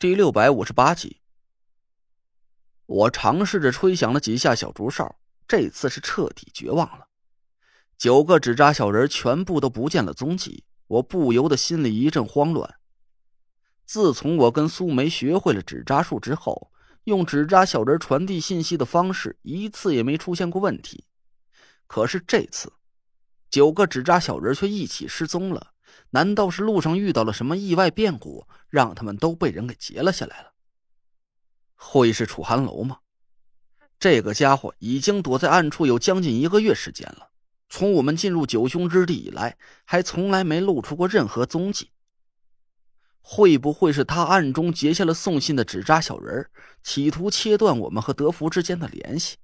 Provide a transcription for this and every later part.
第六百五十八集，我尝试着吹响了几下小竹哨，这次是彻底绝望了。九个纸扎小人全部都不见了踪迹，我不由得心里一阵慌乱。自从我跟苏梅学会了纸扎术之后，用纸扎小人传递信息的方式一次也没出现过问题。可是这次，九个纸扎小人却一起失踪了。难道是路上遇到了什么意外变故，让他们都被人给截了下来了？会是楚寒楼吗？这个家伙已经躲在暗处有将近一个月时间了，从我们进入九凶之地以来，还从来没露出过任何踪迹。会不会是他暗中结下了送信的纸扎小人，企图切断我们和德福之间的联系？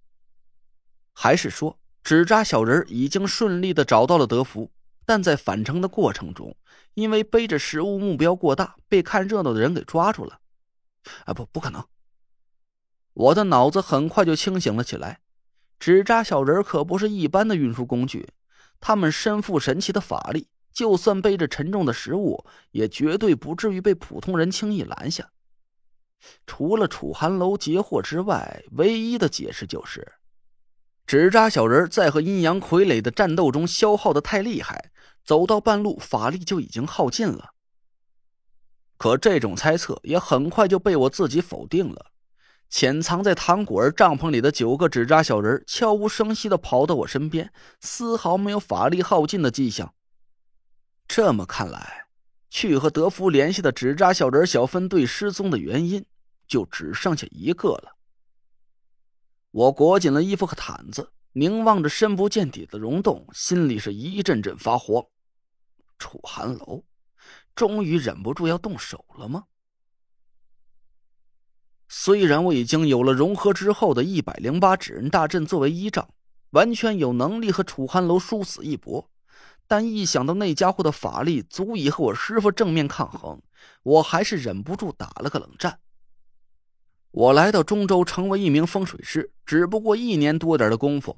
还是说，纸扎小人已经顺利的找到了德福？但在返程的过程中，因为背着食物目标过大，被看热闹的人给抓住了。啊，不，不可能！我的脑子很快就清醒了起来。纸扎小人可不是一般的运输工具，他们身负神奇的法力，就算背着沉重的食物，也绝对不至于被普通人轻易拦下。除了楚寒楼截获之外，唯一的解释就是，纸扎小人在和阴阳傀儡的战斗中消耗的太厉害。走到半路，法力就已经耗尽了。可这种猜测也很快就被我自己否定了。潜藏在糖果儿帐篷里的九个纸扎小人悄无声息的跑到我身边，丝毫没有法力耗尽的迹象。这么看来，去和德福联系的纸扎小人小分队失踪的原因就只剩下一个了。我裹紧了衣服和毯子，凝望着深不见底的溶洞，心里是一阵阵发慌。楚寒楼，终于忍不住要动手了吗？虽然我已经有了融合之后的一百零八纸人大阵作为依仗，完全有能力和楚寒楼殊死一搏，但一想到那家伙的法力足以和我师傅正面抗衡，我还是忍不住打了个冷战。我来到中州成为一名风水师，只不过一年多点的功夫，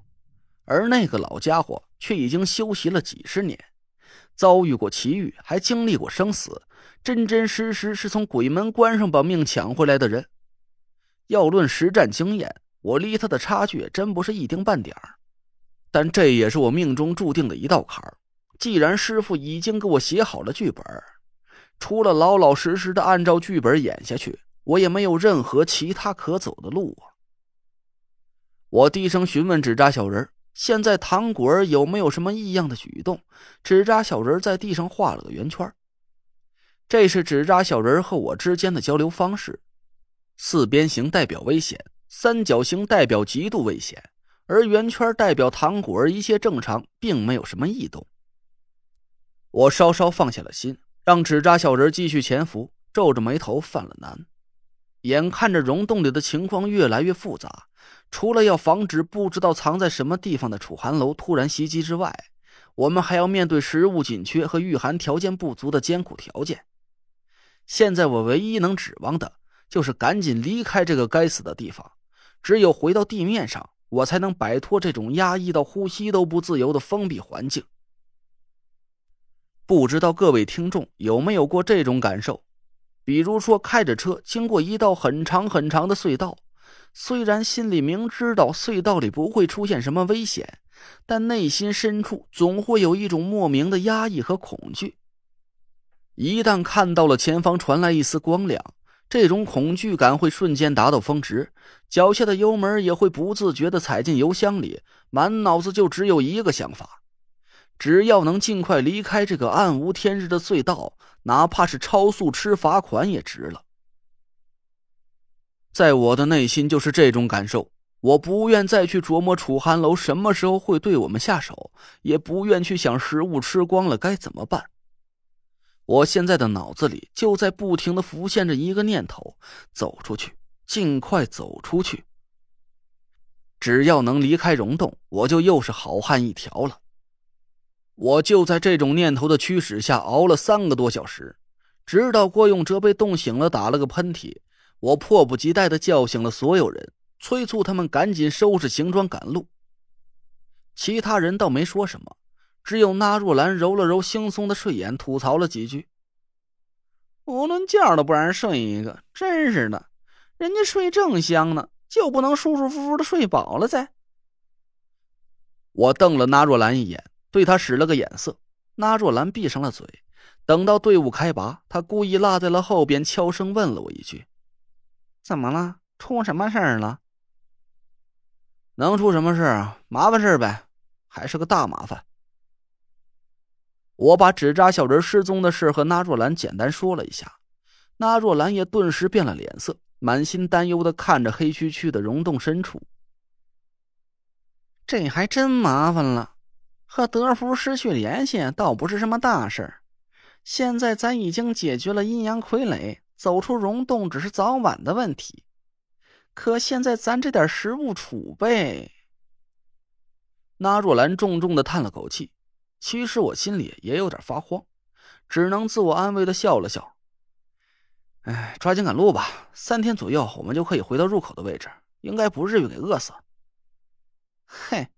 而那个老家伙却已经修习了几十年。遭遇过奇遇，还经历过生死，真真实实是从鬼门关上把命抢回来的人。要论实战经验，我离他的差距真不是一丁半点儿。但这也是我命中注定的一道坎儿。既然师傅已经给我写好了剧本，除了老老实实的按照剧本演下去，我也没有任何其他可走的路啊！我低声询问纸扎小人儿现在糖果儿有没有什么异样的举动？纸扎小人在地上画了个圆圈，这是纸扎小人和我之间的交流方式。四边形代表危险，三角形代表极度危险，而圆圈代表糖果儿一切正常，并没有什么异动。我稍稍放下了心，让纸扎小人继续潜伏，皱着眉头犯了难。眼看着溶洞里的情况越来越复杂。除了要防止不知道藏在什么地方的楚寒楼突然袭击之外，我们还要面对食物紧缺和御寒条件不足的艰苦条件。现在我唯一能指望的就是赶紧离开这个该死的地方。只有回到地面上，我才能摆脱这种压抑到呼吸都不自由的封闭环境。不知道各位听众有没有过这种感受？比如说，开着车经过一道很长很长的隧道。虽然心里明知道隧道里不会出现什么危险，但内心深处总会有一种莫名的压抑和恐惧。一旦看到了前方传来一丝光亮，这种恐惧感会瞬间达到峰值，脚下的油门也会不自觉地踩进油箱里，满脑子就只有一个想法：只要能尽快离开这个暗无天日的隧道，哪怕是超速吃罚款也值了。在我的内心就是这种感受，我不愿再去琢磨楚寒楼什么时候会对我们下手，也不愿去想食物吃光了该怎么办。我现在的脑子里就在不停的浮现着一个念头：走出去，尽快走出去。只要能离开溶洞，我就又是好汉一条了。我就在这种念头的驱使下熬了三个多小时，直到郭永哲被冻醒了，打了个喷嚏。我迫不及待的叫醒了所有人，催促他们赶紧收拾行装赶路。其他人倒没说什么，只有那若兰揉了揉惺忪的睡眼，吐槽了几句：“无论觉都不让人睡一个，真是的！人家睡正香呢，就不能舒舒服服的睡饱了再？我瞪了纳若兰一眼，对他使了个眼色。那若兰闭上了嘴。等到队伍开拔，他故意落在了后边，悄声问了我一句：“怎么了？出什么事儿了？”“能出什么事啊？麻烦事呗，还是个大麻烦。”我把纸扎小人失踪的事和那若兰简单说了一下，那若兰也顿时变了脸色，满心担忧的看着黑黢黢的溶洞深处。这还真麻烦了，和德福失去联系倒不是什么大事儿。现在咱已经解决了阴阳傀儡，走出溶洞只是早晚的问题。可现在咱这点食物储备……那若兰重重的叹了口气。其实我心里也有点发慌，只能自我安慰的笑了笑。哎，抓紧赶路吧，三天左右我们就可以回到入口的位置，应该不至于给饿死。嘿，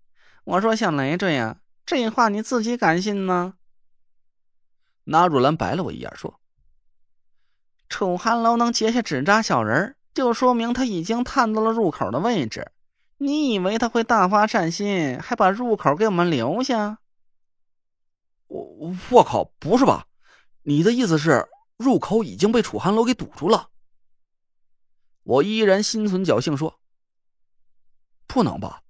我说小雷这样，这话你自己敢信吗？那若兰白了我一眼，说：“楚寒楼能结下纸扎小人就说明他已经探到了入口的位置。你以为他会大发善心，还把入口给我们留下？”我我靠，不是吧？你的意思是入口已经被楚寒楼给堵住了？我依然心存侥幸，说：“不能吧？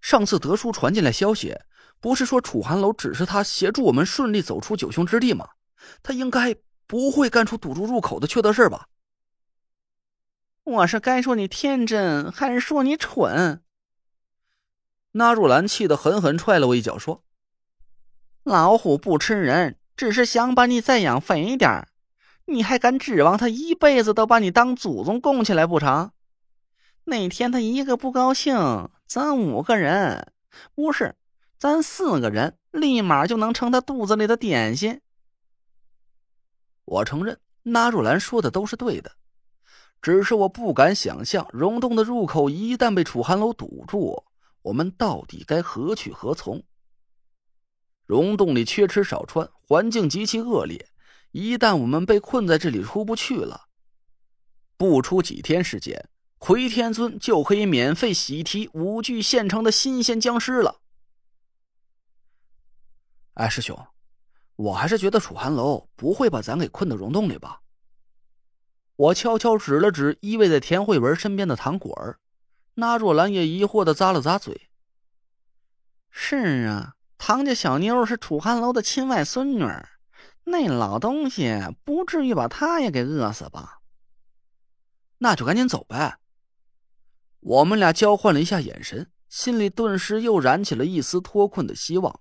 上次德叔传进来消息，不是说楚寒楼只是他协助我们顺利走出九凶之地吗？”他应该不会干出堵住入口的缺德事吧？我是该说你天真，还是说你蠢？那若兰气得狠狠踹了我一脚，说：“老虎不吃人，只是想把你再养肥点你还敢指望他一辈子都把你当祖宗供起来不成？那天他一个不高兴，咱五个人，不是，咱四个人，立马就能成他肚子里的点心。”我承认，纳若兰说的都是对的，只是我不敢想象，溶洞的入口一旦被楚寒楼堵住，我们到底该何去何从？溶洞里缺吃少穿，环境极其恶劣，一旦我们被困在这里出不去了，不出几天时间，奎天尊就可以免费喜提五具现成的新鲜僵尸了。哎，师兄。我还是觉得楚寒楼不会把咱给困到溶洞里吧。我悄悄指了指依偎在田慧文身边的唐果儿，那若兰也疑惑的咂了咂嘴。是啊，唐家小妞是楚寒楼的亲外孙女，那老东西不至于把她也给饿死吧？那就赶紧走呗。我们俩交换了一下眼神，心里顿时又燃起了一丝脱困的希望。